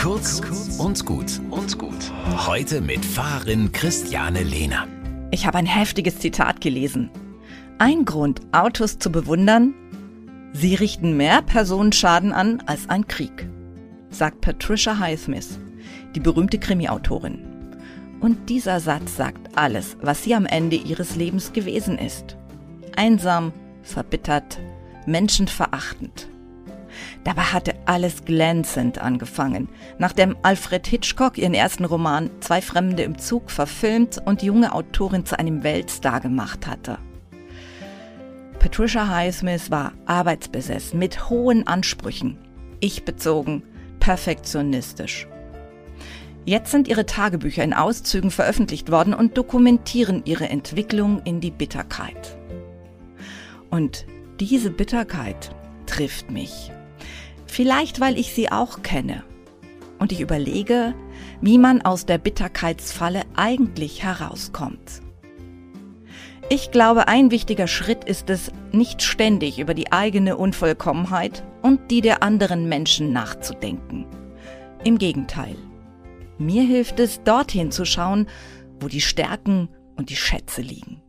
Kurz und gut und gut. Heute mit Fahrerin Christiane Lehner. Ich habe ein heftiges Zitat gelesen. Ein Grund, Autos zu bewundern, sie richten mehr Personenschaden an als ein Krieg, sagt Patricia Highsmith, die berühmte Krimi-Autorin. Und dieser Satz sagt alles, was sie am Ende ihres Lebens gewesen ist. Einsam, verbittert, menschenverachtend. Dabei hatte alles glänzend angefangen, nachdem Alfred Hitchcock ihren ersten Roman Zwei Fremde im Zug verfilmt und die junge Autorin zu einem Weltstar gemacht hatte. Patricia Highsmith war arbeitsbesessen, mit hohen Ansprüchen, ich-bezogen, perfektionistisch. Jetzt sind ihre Tagebücher in Auszügen veröffentlicht worden und dokumentieren ihre Entwicklung in die Bitterkeit. Und diese Bitterkeit trifft mich. Vielleicht, weil ich sie auch kenne. Und ich überlege, wie man aus der Bitterkeitsfalle eigentlich herauskommt. Ich glaube, ein wichtiger Schritt ist es, nicht ständig über die eigene Unvollkommenheit und die der anderen Menschen nachzudenken. Im Gegenteil. Mir hilft es, dorthin zu schauen, wo die Stärken und die Schätze liegen.